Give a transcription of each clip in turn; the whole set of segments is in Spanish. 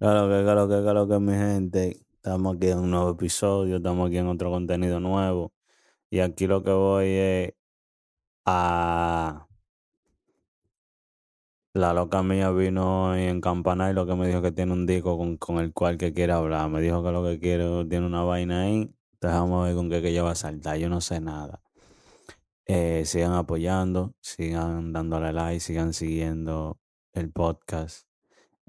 Claro que, claro que, claro que, mi gente. Estamos aquí en un nuevo episodio, estamos aquí en otro contenido nuevo. Y aquí lo que voy es a. La loca mía vino hoy en Campana y lo que me dijo que tiene un disco con, con el cual que quiere hablar. Me dijo que lo que quiere tiene una vaina ahí. Dejamos ver con qué que ella va a saltar. Yo no sé nada. Eh, sigan apoyando, sigan dándole like, sigan siguiendo el podcast.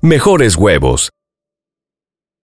mejores huevos.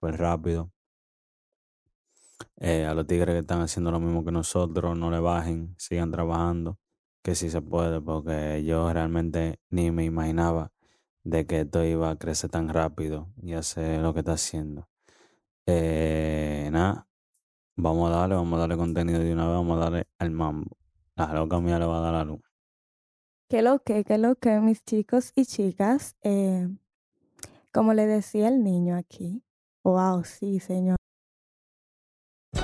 Pues rápido. Eh, a los tigres que están haciendo lo mismo que nosotros, no le bajen, sigan trabajando, que sí se puede, porque yo realmente ni me imaginaba de que esto iba a crecer tan rápido y hacer lo que está haciendo. Eh, nada, vamos a darle, vamos a darle contenido de una vez, vamos a darle al mambo. La loca mía le va a dar la luz. ¿Qué lo que, qué lo que, mis chicos y chicas? Eh, como le decía el niño aquí. Wow, sí, señor.